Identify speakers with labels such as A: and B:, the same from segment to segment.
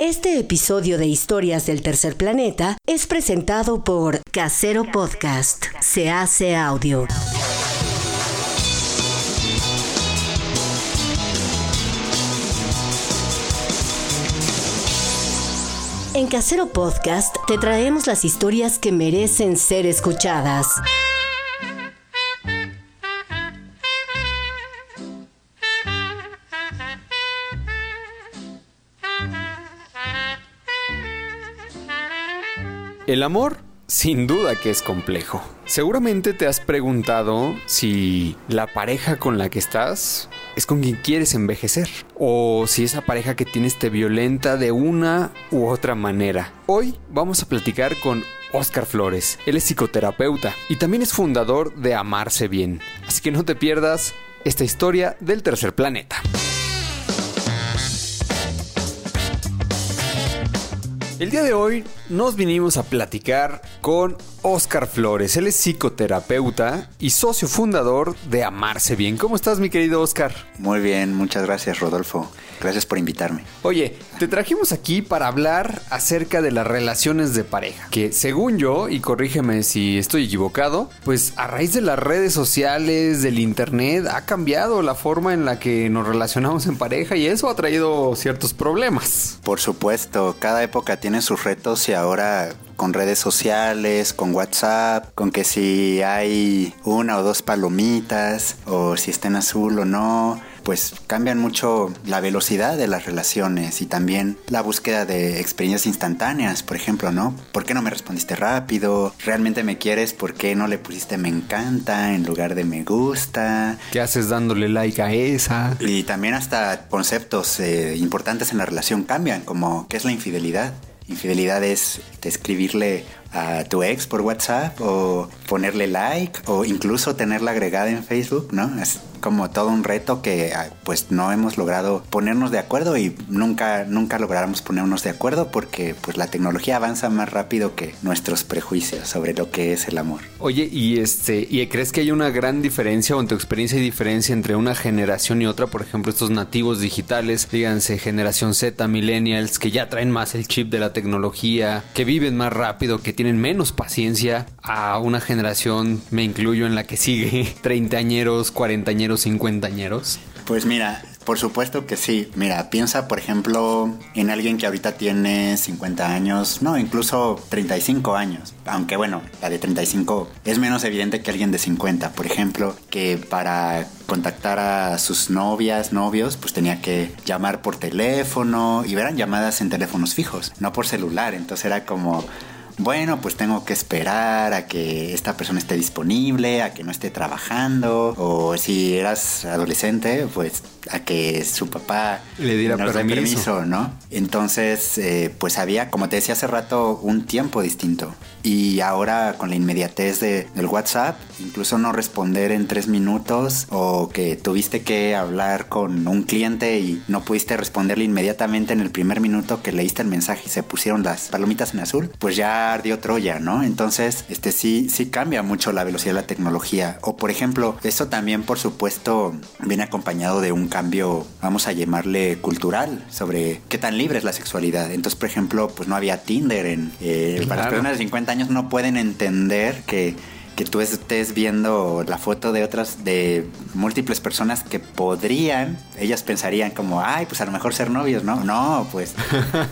A: Este episodio de Historias del Tercer Planeta es presentado por Casero Podcast. Se hace audio. En Casero Podcast te traemos las historias que merecen ser escuchadas.
B: El amor, sin duda que es complejo. Seguramente te has preguntado si la pareja con la que estás es con quien quieres envejecer o si esa pareja que tienes te violenta de una u otra manera. Hoy vamos a platicar con Oscar Flores. Él es psicoterapeuta y también es fundador de Amarse Bien. Así que no te pierdas esta historia del tercer planeta. El día de hoy nos vinimos a platicar con Oscar Flores. Él es psicoterapeuta y socio fundador de Amarse Bien. ¿Cómo estás, mi querido Oscar?
C: Muy bien, muchas gracias, Rodolfo. Gracias por invitarme.
B: Oye, te trajimos aquí para hablar acerca de las relaciones de pareja. Que según yo, y corrígeme si estoy equivocado, pues a raíz de las redes sociales, del internet, ha cambiado la forma en la que nos relacionamos en pareja y eso ha traído ciertos problemas.
C: Por supuesto, cada época tiene sus retos y ahora con redes sociales, con WhatsApp, con que si hay una o dos palomitas, o si está en azul o no, pues cambian mucho la velocidad de las relaciones y también la búsqueda de experiencias instantáneas, por ejemplo, ¿no? ¿Por qué no me respondiste rápido? ¿Realmente me quieres? ¿Por qué no le pusiste me encanta en lugar de me gusta?
B: ¿Qué haces dándole like a esa?
C: Y también hasta conceptos eh, importantes en la relación cambian, como qué es la infidelidad. Infidelidad es escribirle a tu ex por WhatsApp o ponerle like o incluso tenerla agregada en Facebook, ¿no? Es como todo un reto que ah, pues no hemos logrado ponernos de acuerdo y nunca nunca lograremos ponernos de acuerdo porque pues la tecnología avanza más rápido que nuestros prejuicios sobre lo que es el amor.
B: Oye, y este, ¿y crees que hay una gran diferencia o en tu experiencia hay diferencia entre una generación y otra? Por ejemplo, estos nativos digitales, díganse generación Z, millennials, que ya traen más el chip de la tecnología, que viven más rápido, que tienen menos paciencia a una generación, me incluyo en la que sigue, treintañeros, cuarentañeros, cincuentañeros?
C: Pues mira, por supuesto que sí. Mira, piensa por ejemplo en alguien que ahorita tiene 50 años, no, incluso 35 años. Aunque bueno, la de 35 es menos evidente que alguien de 50. Por ejemplo, que para contactar a sus novias, novios, pues tenía que llamar por teléfono y eran llamadas en teléfonos fijos, no por celular. Entonces era como bueno, pues tengo que esperar a que esta persona esté disponible, a que no esté trabajando, o si eras adolescente, pues a que su papá
B: le diera
C: nos
B: permiso,
C: ¿no? Entonces, eh, pues había, como te decía hace rato, un tiempo distinto. Y ahora con la inmediatez de, del WhatsApp, incluso no responder en tres minutos o que tuviste que hablar con un cliente y no pudiste responderle inmediatamente en el primer minuto que leíste el mensaje y se pusieron las palomitas en azul, pues ya ardió Troya, ¿no? Entonces, este sí, sí cambia mucho la velocidad de la tecnología. O por ejemplo, eso también por supuesto viene acompañado de un cambio, vamos a llamarle cultural, sobre qué tan libre es la sexualidad. Entonces, por ejemplo, pues no había Tinder en... eh, Para las
B: Claro.
C: personas de 50 años no pueden entender que que tú estés viendo la foto de otras, de múltiples personas que podrían, ellas pensarían como, ay, pues a lo mejor ser novios, ¿no? No, pues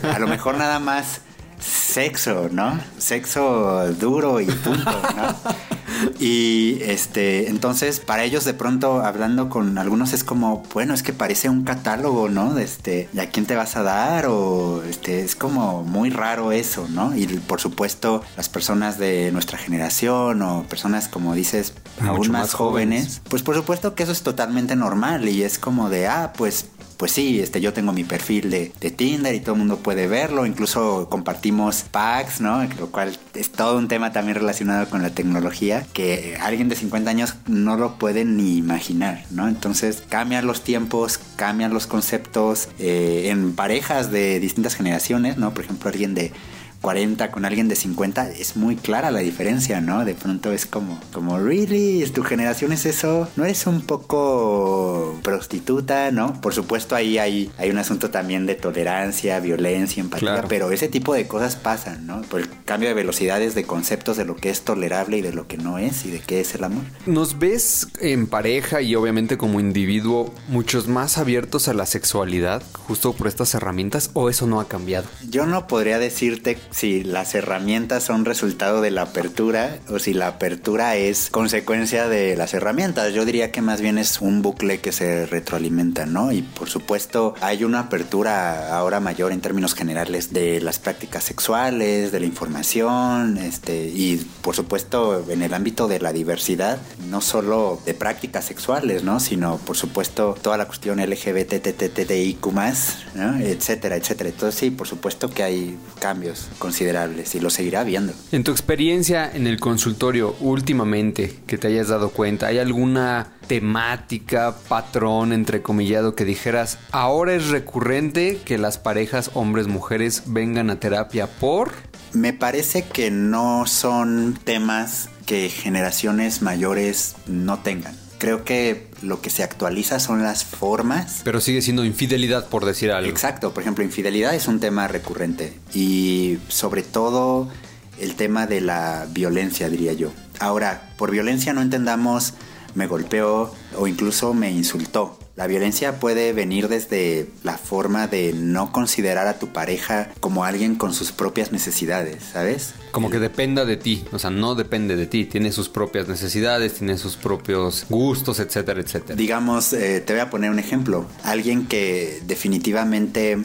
C: a lo mejor nada más sexo, ¿no? Sexo duro y punto, ¿no? Y este, entonces para ellos de pronto hablando con algunos es como, bueno, es que parece un catálogo, ¿no? De este, ¿y a quién te vas a dar? O este, es como muy raro eso, ¿no? Y por supuesto, las personas de nuestra generación o personas como dices, aún
B: más
C: más jóvenes,
B: jóvenes.
C: pues por supuesto que eso es totalmente normal y es como de, ah, pues pues sí, este, yo tengo mi perfil de, de Tinder y todo el mundo puede verlo, incluso compartimos packs, ¿no? Lo cual es todo un tema también relacionado con la tecnología que alguien de 50 años no lo puede ni imaginar, ¿no? Entonces cambian los tiempos, cambian los conceptos eh, en parejas de distintas generaciones, ¿no? Por ejemplo, alguien de 40 con alguien de 50, es muy clara la diferencia, ¿no? De pronto es como, como, really, tu generación es eso, no eres un poco prostituta, ¿no? Por supuesto ahí hay, hay un asunto también de tolerancia, violencia, empatía, pero ese tipo de cosas pasan, ¿no? Por el cambio de velocidades de conceptos de lo que es tolerable y de lo que no es y de qué es el amor.
B: ¿Nos ves en pareja y obviamente como individuo muchos más abiertos a la sexualidad justo por estas herramientas o eso no ha cambiado?
C: Yo no podría decirte si las herramientas son resultado de la apertura o si la apertura es consecuencia de las herramientas. Yo diría que más bien es un bucle que se retroalimenta, ¿no? Y por supuesto hay una apertura ahora mayor en términos generales de las prácticas sexuales, de la información, este, y por supuesto en el ámbito de la diversidad, no solo de prácticas sexuales, ¿no? Sino por supuesto toda la cuestión LGBTTTIQ+, ¿no? etcétera, etcétera. Entonces sí, por supuesto que hay cambios considerables y lo seguirá viendo.
B: En tu experiencia en el consultorio últimamente que te hayas dado cuenta, ¿hay alguna temática, patrón, entrecomillado, que dijeras, ahora es recurrente que las parejas hombres-mujeres vengan a terapia por...
C: Me parece que no son temas que generaciones mayores no tengan. Creo que lo que se actualiza son las formas.
B: Pero sigue siendo infidelidad, por decir algo.
C: Exacto, por ejemplo, infidelidad es un tema recurrente y sobre todo el tema de la violencia, diría yo. Ahora, por violencia no entendamos me golpeó o incluso me insultó. La violencia puede venir desde la forma de no considerar a tu pareja como alguien con sus propias necesidades, ¿sabes?
B: Como que dependa de ti, o sea, no depende de ti, tiene sus propias necesidades, tiene sus propios gustos, etcétera, etcétera.
C: Digamos, eh, te voy a poner un ejemplo. Alguien que definitivamente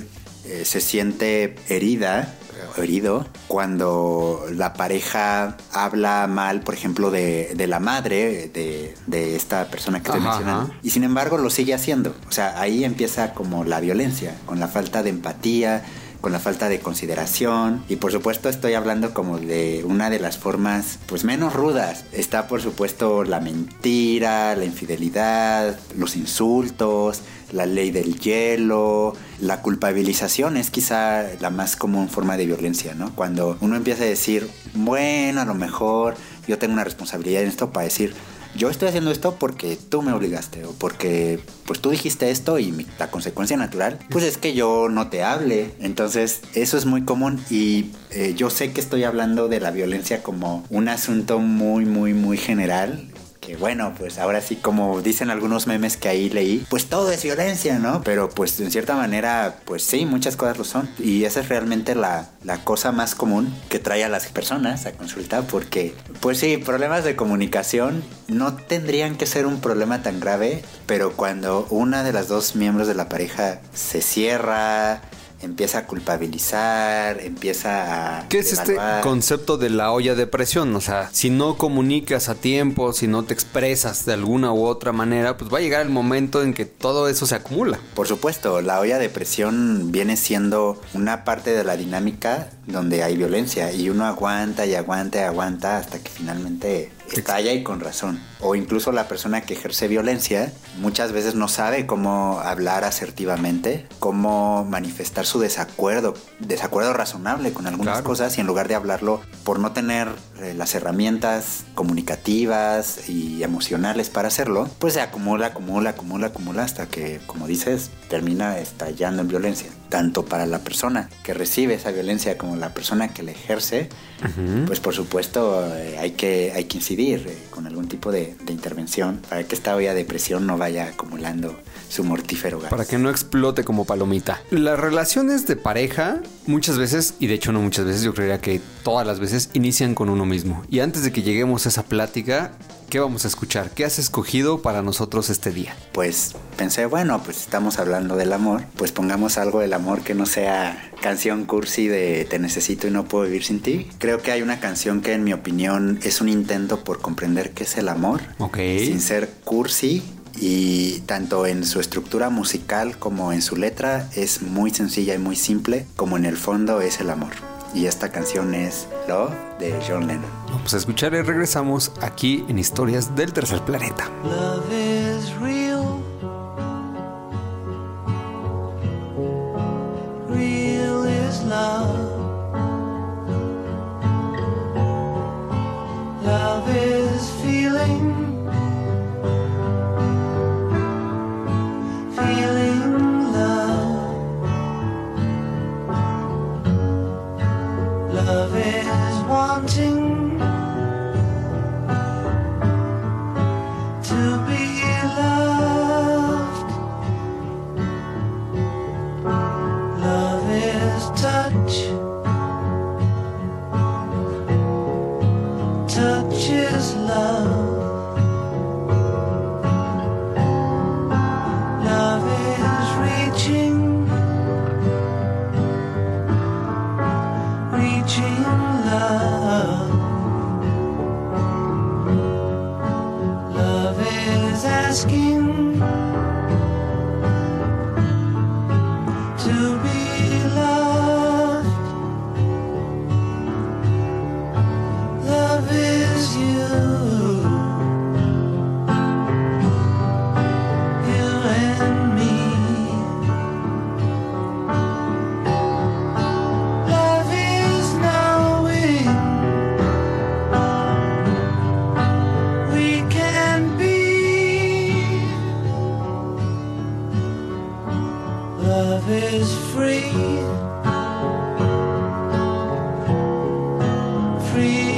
C: eh, se siente herida herido cuando la pareja habla mal, por ejemplo, de, la madre de, esta persona que estoy mencionando. Y sin embargo lo sigue haciendo. O sea, ahí empieza como la violencia, con la falta de empatía, con la falta de consideración y por supuesto estoy hablando como de una de las formas pues menos rudas. Está por supuesto la mentira, la infidelidad, los insultos, la ley del hielo, la culpabilización es quizá la más común forma de violencia, ¿no? Cuando uno empieza a decir, bueno, a lo mejor yo tengo una responsabilidad en esto para decir, yo estoy haciendo esto porque tú me obligaste o porque pues tú dijiste esto y la consecuencia natural pues es que yo no te hable entonces eso es muy común y eh, yo sé que estoy hablando de la violencia como un asunto muy muy muy general que bueno, pues ahora sí, como dicen algunos memes que ahí leí, pues todo es violencia, ¿no? Pero pues en cierta manera, pues sí, muchas cosas lo son. Y esa es realmente la, la cosa más común que trae a las personas a consultar, porque pues sí, problemas de comunicación no tendrían que ser un problema tan grave, pero cuando una de las dos miembros de la pareja se cierra, empieza a culpabilizar, empieza
B: a... ¿Qué es este concepto de la olla de presión? O sea, si no comunicas a tiempo, si no te expresas de alguna u otra manera, pues va a llegar el momento en que todo eso se acumula.
C: Por supuesto, la olla de presión viene siendo una parte de la dinámica donde hay violencia y uno aguanta y aguanta y aguanta hasta que finalmente estalla y con razón. O incluso la persona que ejerce violencia muchas veces no sabe cómo hablar asertivamente, cómo manifestar su desacuerdo, desacuerdo razonable con algunas cosas y en lugar de hablarlo por no tener eh, las herramientas comunicativas y emocionales para hacerlo, pues se acumula, acumula, acumula, acumula hasta que, como dices, termina estallando en violencia. Tanto para la persona que recibe esa violencia como la persona que la ejerce, pues por supuesto eh, hay, que, hay que incidir eh, con algún tipo de, intervención para que esta olla de presión no vaya acumulando su mortífero gas.
B: Para que no explote como palomita. Las relaciones de pareja muchas veces, y de hecho no muchas veces, yo creería que todas las veces inician con uno mismo. Y antes de que lleguemos a esa plática, ¿qué vamos a escuchar? ¿Qué has escogido para nosotros este día?
C: Pues pensé, bueno, pues estamos hablando del amor, pues pongamos algo del amor que no sea canción cursi de Te necesito y no puedo vivir sin ti. Creo que hay una canción que en mi opinión es un intento por comprender qué es el amor,
B: Ok.
C: sin ser cursi y tanto en su estructura musical como en su letra es muy sencilla y muy simple, como en el fondo es el amor. Y esta canción es Love de John Lennon.
B: Vamos a escuchar y regresamos aquí en Historias del Tercer Planeta.
D: Love is free. Free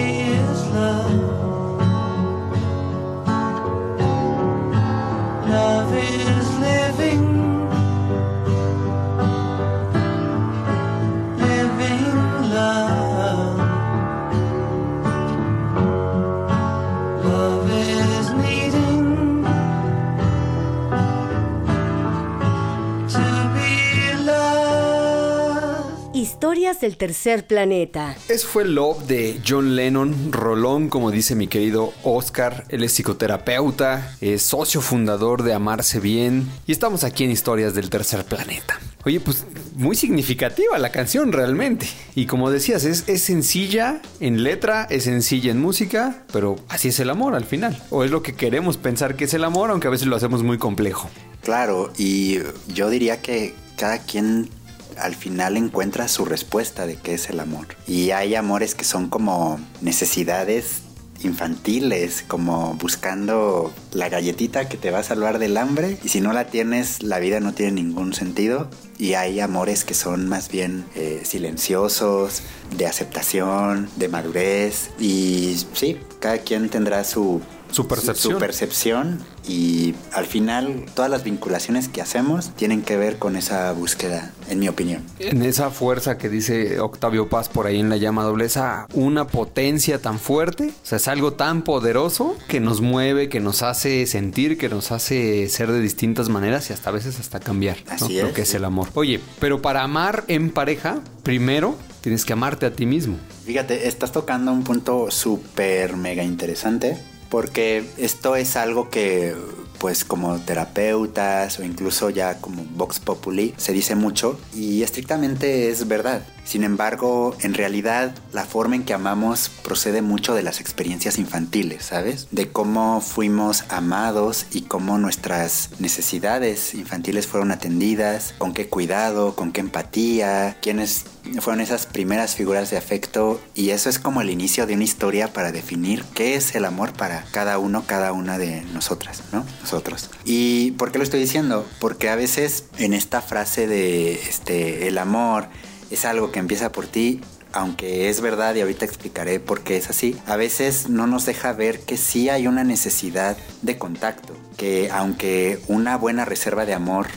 A: Historias del tercer planeta.
B: Eso fue Love de John Lennon, Rolón, como dice mi querido Oscar. Él es psicoterapeuta, es socio fundador de Amarse Bien y estamos aquí en Historias del Tercer Planeta. Oye, pues muy significativa la canción realmente. Y como decías, es, es sencilla en letra, es sencilla en música, pero así es el amor al final. O es lo que queremos pensar que es el amor, aunque a veces lo hacemos muy complejo.
C: Claro, y yo diría que cada quien al final encuentra su respuesta de qué es el amor. Y hay amores que son como necesidades infantiles, como buscando la galletita que te va a salvar del hambre y si no la tienes la vida no tiene ningún sentido y hay amores que son más bien eh, silenciosos, de aceptación, de madurez y sí, cada quien tendrá su
B: Su percepción.
C: su percepción y al final todas las vinculaciones que hacemos tienen que ver con esa búsqueda, en mi opinión.
B: En esa fuerza que dice Octavio Paz por ahí en la llama doble, esa una potencia tan fuerte, o sea, es algo tan poderoso que nos mueve, que nos hace sentir, que nos hace ser de distintas maneras y hasta a veces hasta cambiar. ¿no?
C: Así
B: Lo
C: es,
B: que es el amor. Oye, pero para amar en pareja, primero tienes que amarte a ti mismo.
C: Fíjate, estás tocando un punto súper mega interesante porque esto es algo que pues como terapeutas o incluso ya como Vox Populi se dice mucho y estrictamente es verdad. Sin embargo, en realidad la forma en que amamos procede mucho de las experiencias infantiles, ¿sabes? De cómo fuimos amados y cómo nuestras necesidades infantiles fueron atendidas, con qué cuidado, con qué empatía, quiénes fueron esas primeras figuras de afecto y eso es como el inicio de una historia para definir qué es el amor para cada uno, cada una de nosotras, ¿no? Nosotros. ¿Y por qué lo estoy diciendo? Porque a veces en esta frase de este el amor es algo que empieza por ti, aunque es verdad y ahorita explicaré por qué es así, a veces no nos deja ver que sí hay una necesidad de contacto, que aunque una buena reserva de amor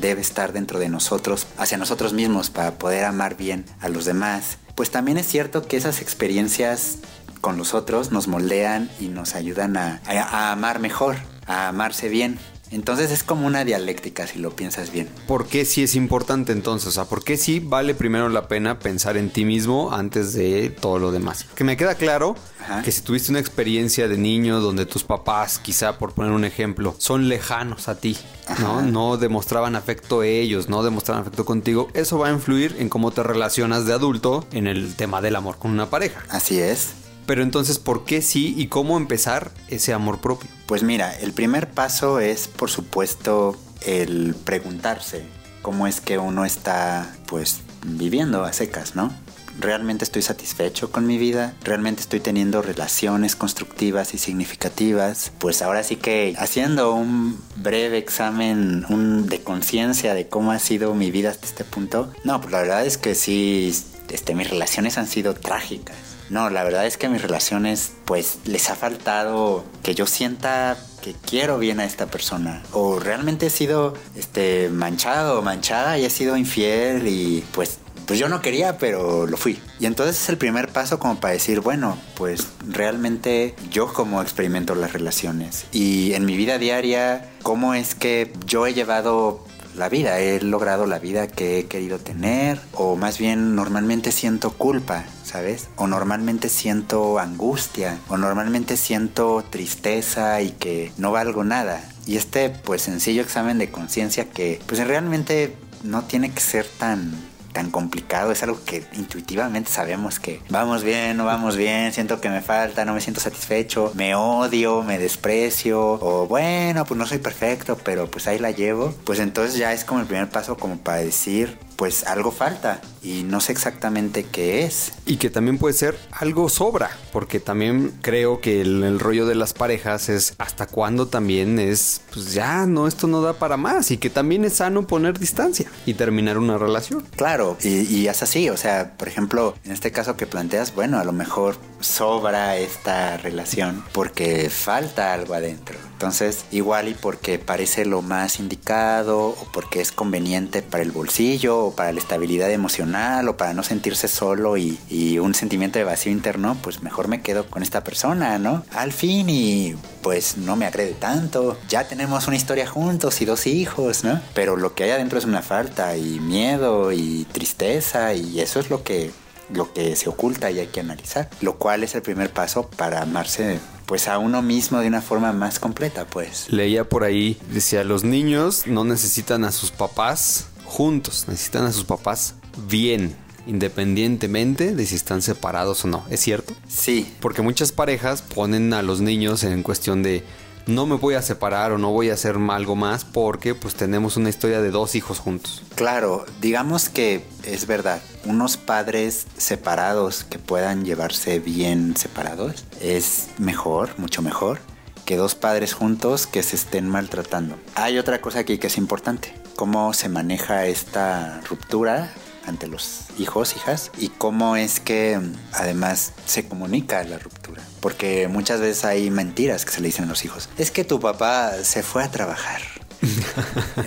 C: debe estar dentro de nosotros, hacia nosotros mismos para poder amar bien a los demás, pues también es cierto que esas experiencias con los otros nos moldean y nos ayudan a, a- a amar mejor, a amarse bien. Entonces es como una dialéctica si lo piensas bien.
B: ¿Por qué sí es importante entonces? O sea, ¿por qué sí vale primero la pena pensar en ti mismo antes de todo lo demás? Que me queda claro
C: Ajá.
B: que si tuviste una experiencia de niño donde tus papás, quizá por poner un ejemplo, son lejanos a ti, ¿no?
C: Ajá.
B: No demostraban afecto ellos, no demostraban afecto contigo, eso va a influir en cómo te relacionas de adulto en el tema del amor con una pareja.
C: Así es.
B: Pero entonces, ¿por qué sí y cómo empezar ese amor propio?
C: Pues mira, el primer paso es, por supuesto, el preguntarse cómo es que uno está, pues, viviendo a secas, ¿no? ¿Realmente estoy satisfecho con mi vida? ¿Realmente estoy teniendo relaciones constructivas y significativas? Pues ahora sí que haciendo un breve examen de conciencia de cómo ha sido mi vida hasta este punto, no, pues la verdad es que sí, este, mis relaciones han sido trágicas. No, la verdad es que mis relaciones, pues les ha faltado que yo sienta que quiero bien a esta persona. O realmente he sido este, manchado o manchada y he sido infiel y pues pues yo no quería, pero lo fui. Y entonces es el primer paso como para decir, bueno, pues realmente yo como experimento las relaciones. Y en mi vida diaria, ¿cómo es que yo he llevado la vida? He logrado la vida que he querido tener. O más bien normalmente siento culpa. ¿Sabes? O normalmente siento angustia, o normalmente siento tristeza y que no valgo nada. Y este pues sencillo examen de conciencia que pues realmente no tiene que ser tan tan complicado, es algo que intuitivamente sabemos que vamos bien, no vamos bien, siento que me falta, no me siento satisfecho, me odio, me desprecio, o bueno, pues no soy perfecto, pero pues ahí la llevo, pues entonces ya es como el primer paso como para decir, pues algo falta y no sé exactamente qué es.
B: Y que también puede ser algo sobra, porque también creo que el, el rollo de las parejas es hasta cuándo también es, pues ya, no, esto no da para más y que también es sano poner distancia y terminar una relación.
C: Claro, y, y es así, o sea, por ejemplo, en este caso que planteas, bueno, a lo mejor sobra esta relación porque falta algo adentro. Entonces, igual y porque parece lo más indicado o porque es conveniente para el bolsillo o para la estabilidad emocional o para no sentirse solo y, un sentimiento de vacío interno, pues mejor me quedo con esta persona, ¿no? Al fin y pues no me agrede tanto. Ya tenemos una historia juntos y dos hijos, ¿no? Pero lo que hay adentro es una falta y miedo y tristeza y eso es lo que lo que se oculta y hay que analizar, lo cual es el primer paso para amarse pues a uno mismo de una forma más completa, pues.
B: Leía por ahí, decía, los niños no necesitan a sus papás juntos, necesitan a sus papás bien, independientemente de si están separados o no. ¿Es cierto?
C: Sí,
B: Porque muchas parejas ponen a los niños en cuestión de no me voy a separar o no voy a hacer algo más porque pues tenemos una historia de dos hijos juntos.
C: claro, digamos que es verdad, unos padres separados que puedan llevarse bien separados es mejor, mucho mejor que dos padres juntos que se estén maltratando. Hay otra cosa aquí que es importante, cómo se maneja esta ruptura ante los hijos, hijas, y cómo es que además se comunica la ruptura. Porque muchas veces hay mentiras que se le dicen a los hijos. Es que tu papá se fue a trabajar.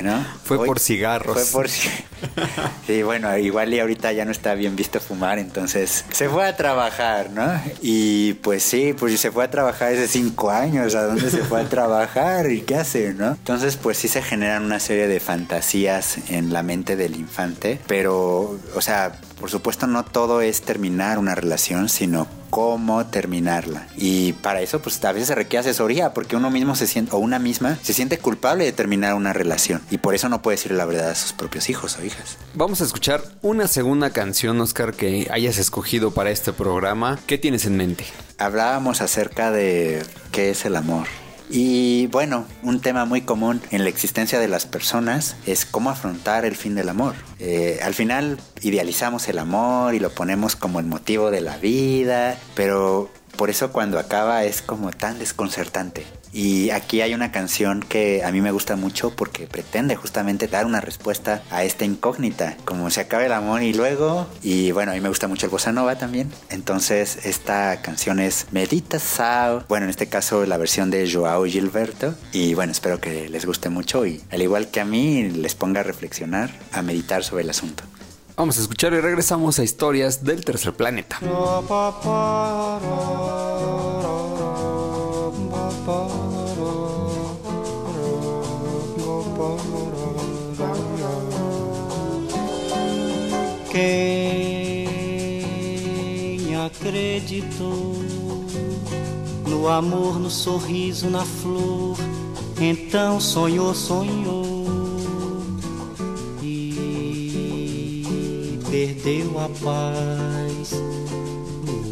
C: ¿No?
B: Fue por cigarros.
C: Fue por Sí, bueno, igual y ahorita ya no está bien visto fumar, entonces se fue a trabajar, ¿no? Y pues sí, pues se fue a trabajar hace cinco años, ¿a dónde se fue a trabajar? ¿Y qué hace, no? Entonces, pues sí se generan una serie de fantasías en la mente del infante, pero, o sea, por supuesto no todo es terminar una relación, sino cómo terminarla. Y para eso, pues a veces se requiere asesoría, porque uno mismo se siente, o una misma, se siente culpable de terminar una relación. Y por eso no puede decir la verdad a sus propios hijos o hijas.
B: Vamos a escuchar una segunda canción, Oscar, que hayas escogido para este programa. ¿Qué tienes en mente?
C: Hablábamos acerca de qué es el amor. Y bueno, un tema muy común en la existencia de las personas es cómo afrontar el fin del amor. Eh, al final idealizamos el amor y lo ponemos como el motivo de la vida, pero por eso cuando acaba es como tan desconcertante. Y aquí hay una canción que a mí me gusta mucho porque pretende justamente dar una respuesta a esta incógnita, como se acaba el amor y luego, y bueno, a mí me gusta mucho el bossa nova también. Entonces esta canción es Medita Sao, bueno, en este caso la versión de Joao Gilberto, y bueno, espero que les guste mucho y al igual que a mí les ponga a reflexionar, a meditar sobre el asunto.
B: Vamos a escuchar y regresamos a historias del tercer planeta.
E: Quem acreditou no amor, no sorriso, na flor, então sonhou, sonhou e perdeu a paz.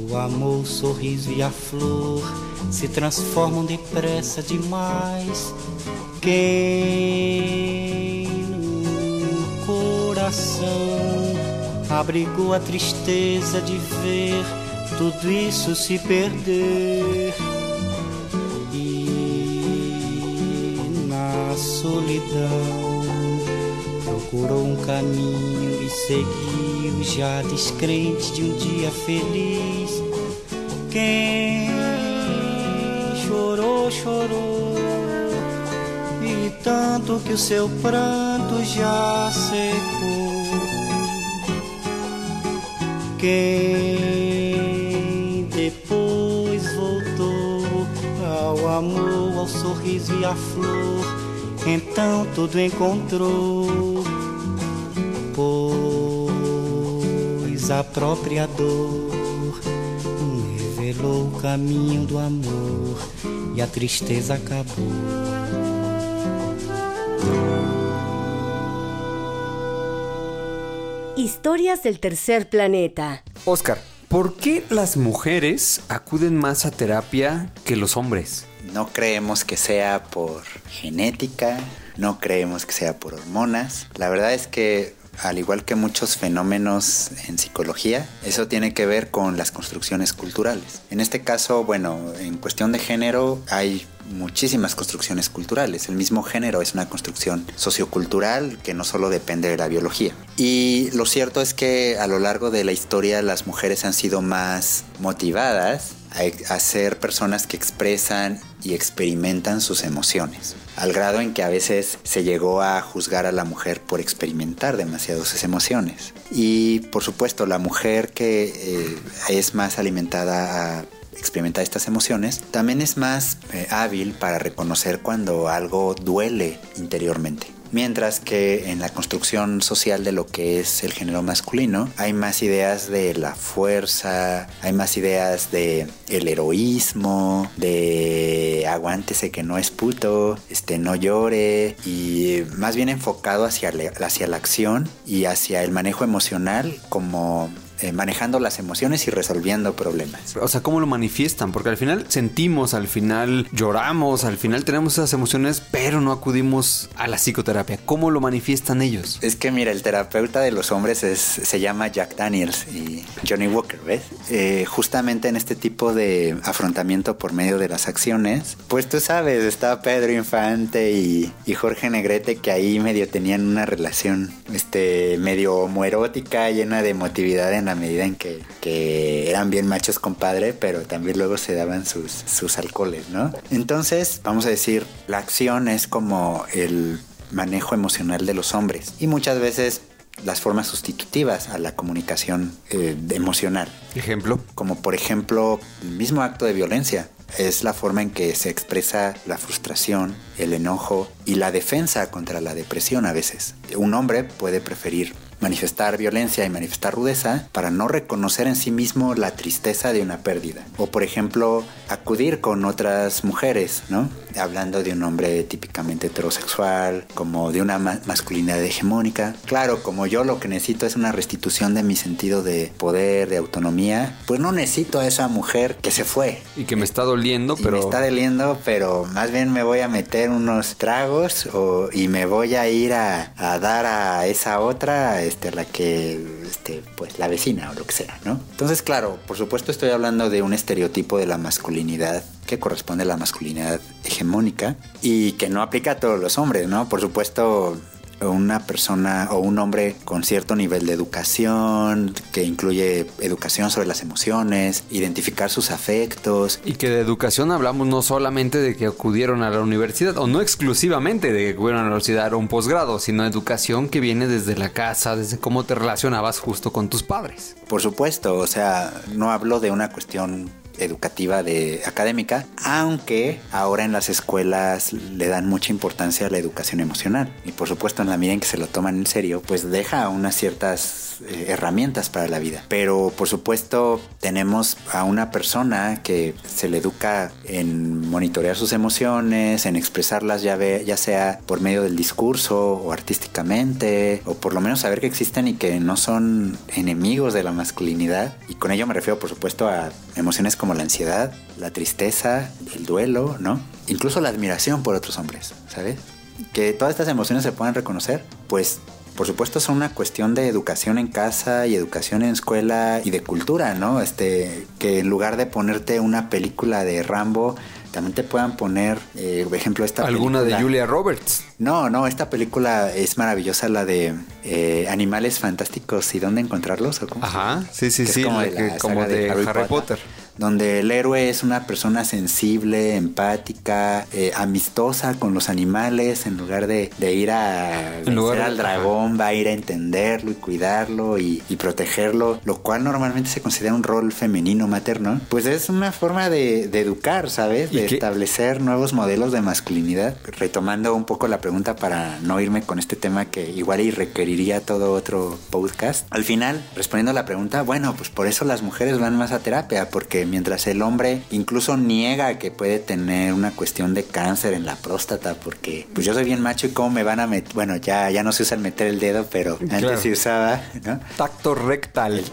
E: O amor, o sorriso e a flor se transformam depressa demais. Quem no coração abrigou a tristeza de ver tudo isso se perder. E na solidão procurou um caminho e seguiu já descrente de um dia feliz. Quem chorou, chorou, e tanto que o seu pranto já secou. Quem depois voltou ao amor, ao sorriso e à flor, então tudo encontrou. Pois a própria dor revelou o caminho do amor e a tristeza acabou.
A: Historias del tercer planeta.
B: Oscar, ¿por qué las mujeres acuden más a terapia que los hombres?
C: No creemos que sea por genética, no creemos que sea por hormonas. La verdad es que al igual que muchos fenómenos en psicología, eso tiene que ver con las construcciones culturales. En este caso, bueno, en cuestión de género hay muchísimas construcciones culturales. El mismo género es una construcción sociocultural que no solo depende de la biología. Y lo cierto es que a lo largo de la historia las mujeres han sido más motivadas a, a ser personas que expresan y experimentan sus emociones, al grado en que a veces se llegó a juzgar a la mujer por experimentar demasiado sus emociones. Y por supuesto, la mujer que eh, es más alimentada a experimentar estas emociones, también es más eh, hábil para reconocer cuando algo duele interiormente. Mientras que en la construcción social de lo que es el género masculino hay más ideas de la fuerza, hay más ideas de el heroísmo, de aguántese que no es puto, este no llore y más bien enfocado hacia, hacia la acción y hacia el manejo emocional como eh, manejando las emociones y resolviendo problemas.
B: O sea, ¿cómo lo manifiestan? Porque al final sentimos, al final lloramos, al final tenemos esas emociones, pero no acudimos a la psicoterapia. ¿Cómo lo manifiestan ellos?
C: Es que mira, el terapeuta de los hombres es- se llama Jack Daniels y Johnny Walker, ¿ves? Eh, justamente en este tipo de afrontamiento por medio de las acciones, pues tú sabes, está Pedro Infante y, y Jorge Negrete que ahí medio tenían una relación este, medio homoerótica, llena de emotividad en la medida en que, que eran bien machos compadre, pero también luego se daban sus, sus alcoholes, ¿no? Entonces, vamos a decir, la acción es como el manejo emocional de los hombres y muchas veces las formas sustitutivas a la comunicación eh, emocional,
B: Ejemplo.
C: como por ejemplo el mismo acto de violencia. Es la forma en que se expresa la frustración, el enojo y la defensa contra la depresión a veces. Un hombre puede preferir manifestar violencia y manifestar rudeza para no reconocer en sí mismo la tristeza de una pérdida. O por ejemplo, acudir con otras mujeres, ¿no? Hablando de un hombre típicamente heterosexual, como de una ma- masculinidad hegemónica. Claro, como yo lo que necesito es una restitución de mi sentido de poder, de autonomía, pues no necesito a esa mujer que se fue.
B: Y que me está doliendo,
C: Y
B: pero...
C: me está doliendo, pero más bien me voy a meter unos tragos o- y me voy a ir a, a dar a esa otra, este, la que, este, pues la vecina o lo que sea, ¿no? Entonces, claro, por supuesto estoy hablando de un estereotipo de la masculinidad que corresponde a la masculinidad hegemónica y que no aplica a todos los hombres, ¿no? Por supuesto, una persona o un hombre con cierto nivel de educación, que incluye educación sobre las emociones, identificar sus afectos,
B: Y que de educación hablamos no solamente de que acudieron a la universidad, o no exclusivamente de que acudieron a la universidad o un posgrado, sino educación que viene desde la casa, desde cómo te relacionabas justo con tus padres.
C: Por supuesto, o sea, no hablo de una cuestión educativa de académica, aunque ahora en las escuelas le dan mucha importancia a la educación emocional y por supuesto en la medida en que se lo toman en serio, pues deja unas ciertas eh, herramientas para la vida. Pero por supuesto tenemos a una persona que se le educa en monitorear sus emociones, en expresarlas ya, sea por medio del discurso o artísticamente, o por lo menos saber que existen y que no son enemigos de la masculinidad. Y con ello me refiero por supuesto a emociones como la ansiedad, la tristeza, el duelo, ¿no? Incluso la admiración por otros hombres, ¿sabes? Que todas estas emociones se puedan reconocer, pues por supuesto son una cuestión de educación en casa y educación en escuela y de cultura, ¿no? Este, que en lugar de ponerte una película de Rambo, también te puedan poner, eh, por ejemplo, esta
B: Alguna de Julia Roberts.
C: No, no, esta película es maravillosa, la de eh, Animales Fantásticos y dónde encontrarlos, ¿o cómo
B: Ajá, sí, sí,
C: Que
B: sí,
C: como de la
B: que-
C: saga
B: como de Harry Potter.
C: Donde el héroe es una persona sensible, empática, eh, amistosa con los animales, en lugar de, de ir a
B: En lugar
C: al dragón, va a ir a entenderlo y cuidarlo y, y protegerlo, lo cual normalmente se considera un rol femenino materno, pues es una forma de, de educar, ¿sabes?
B: ¿Y
C: De establecer nuevos modelos de masculinidad. Retomando un poco la pregunta para no irme con este tema que igual y requeriría todo otro podcast. Al final, respondiendo a la pregunta, bueno, pues por eso las mujeres van más a terapia, porque mientras el hombre incluso niega que puede tener una cuestión de cáncer en la próstata, porque pues yo soy bien macho y cómo me van a meter, bueno, ya, ya no se usa el meter el dedo, pero antes
B: Claro.
C: se usaba, ¿no?
B: Tacto rectal.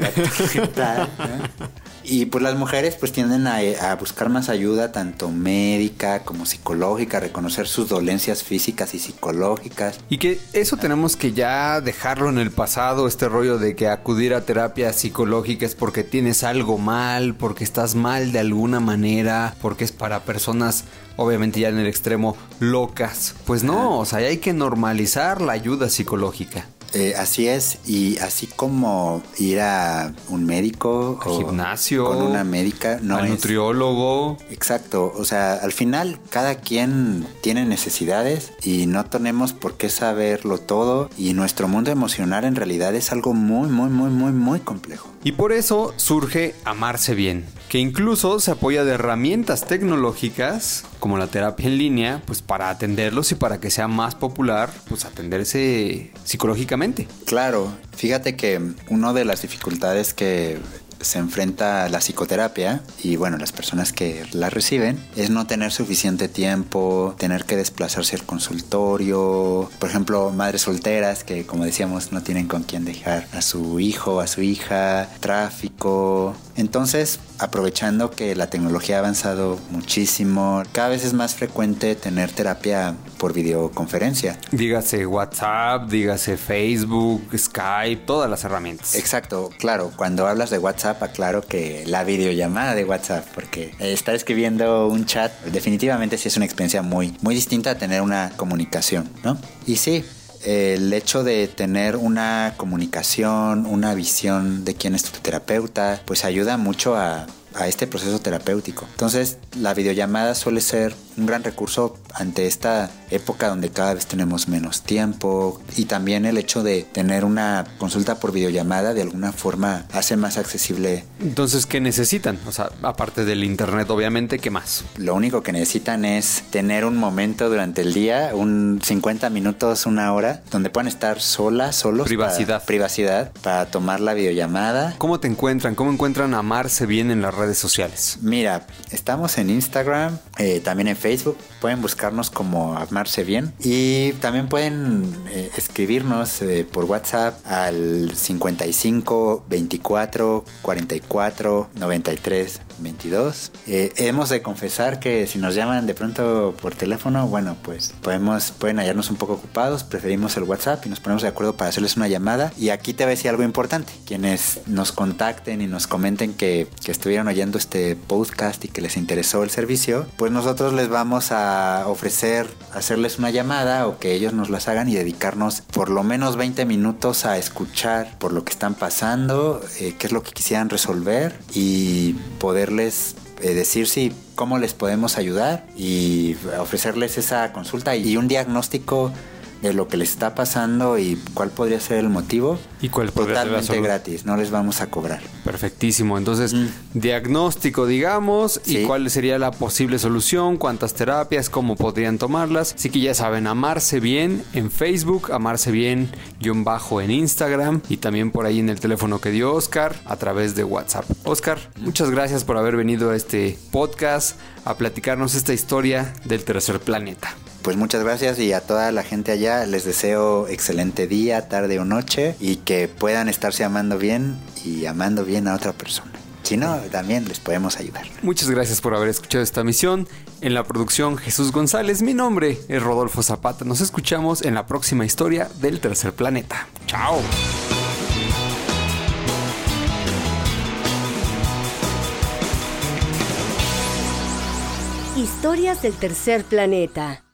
C: Tal, ¿no? Y pues las mujeres pues tienden a, a buscar más ayuda, tanto médica como psicológica, reconocer sus dolencias físicas y psicológicas.
B: Y que eso tenemos que ya dejarlo en el pasado, este rollo de que acudir a terapia psicológica es porque tienes algo mal, porque estás mal de alguna manera, porque es para personas, obviamente ya en el extremo, locas. Pues no, o sea, hay que normalizar la ayuda psicológica.
C: Eh, así es, y así como ir a un médico
B: Al gimnasio,
C: con una médica, no
B: al
C: es...
B: nutriólogo.
C: Exacto, o sea, al final cada quien tiene necesidades y no tenemos por qué saberlo todo y nuestro mundo emocional en realidad es algo muy, muy, muy, muy, muy complejo.
B: Y por eso surge Amarse Bien, que incluso se apoya de herramientas tecnológicas como la terapia en línea, pues para atenderlos y para que sea más popular, pues atenderse psicológicamente.
C: Claro, fíjate que una de las dificultades que se enfrenta la psicoterapia y bueno, las personas que la reciben es no tener suficiente tiempo, tener que desplazarse al consultorio, por ejemplo, madres solteras que como decíamos no tienen con quién dejar a su hijo, a su hija, tráfico. Entonces, aprovechando que la tecnología ha avanzado muchísimo, cada vez es más frecuente tener terapia por videoconferencia.
B: Dígase WhatsApp, dígase Facebook, Skype, todas las herramientas.
C: Exacto, claro. Cuando hablas de WhatsApp, aclaro que la videollamada de WhatsApp, porque estar escribiendo un chat definitivamente sí es una experiencia muy, muy distinta a tener una comunicación, ¿no? Y sí, el hecho de tener una comunicación, una visión de quién es tu terapeuta, pues ayuda mucho a, este proceso terapéutico. Entonces, la videollamada suele ser un gran recurso ante esta época donde cada vez tenemos menos tiempo y también el hecho de tener una consulta por videollamada de alguna forma hace más accesible.
B: Entonces, ¿qué necesitan? O sea, aparte del internet, obviamente, ¿qué más?
C: Lo único que necesitan es tener un momento durante el día, un 50 minutos, una hora, donde puedan estar solas, solos.
B: Privacidad.
C: Para, privacidad para tomar la videollamada.
B: ¿Cómo te encuentran? ¿Cómo encuentran amarse bien en las redes sociales?
C: Mira, estamos en Instagram, eh, también en Facebook. Pueden buscarnos como Bien. Y también pueden eh, escribirnos eh, por WhatsApp al 55 24 44 93 22. Eh, hemos de confesar que si nos llaman de pronto por teléfono, bueno, pues podemos, pueden hallarnos un poco ocupados. Preferimos el WhatsApp y nos ponemos de acuerdo para hacerles una llamada. Y aquí te voy a decir algo importante. Quienes nos contacten y nos comenten que, que estuvieron oyendo este podcast y que les interesó el servicio, pues nosotros les vamos a ofrecer hacerles una llamada o que ellos nos las hagan y dedicarnos por lo menos 20 minutos a escuchar por lo que están pasando, eh, qué es lo que quisieran resolver y eh, decir si cómo les podemos ayudar y ofrecerles esa consulta y un diagnóstico de lo que les está pasando y cuál podría ser el motivo.
B: ¿Y cuál ser
C: Totalmente
B: solución?
C: gratis, no les vamos a cobrar.
B: Perfectísimo. Entonces,
C: Mm.
B: diagnóstico, digamos, y cuál sería la posible solución, cuántas terapias, cómo podrían tomarlas. Así que ya saben, amarse bien en Facebook, amarse bien guion bajo en Instagram y también por ahí en el teléfono que dio Oscar a través de WhatsApp. Oscar, muchas gracias por haber venido a este podcast a platicarnos esta historia del tercer planeta.
C: Pues muchas gracias y a toda la gente allá les deseo excelente día, tarde o noche y que puedan estarse amando bien y amando bien a otra persona. Si no, también les podemos ayudar.
B: Muchas gracias por haber escuchado esta misión. En la producción Jesús González, mi nombre es Rodolfo Zapata. Nos escuchamos en la próxima historia del tercer planeta. Chao.
A: Historias del tercer planeta.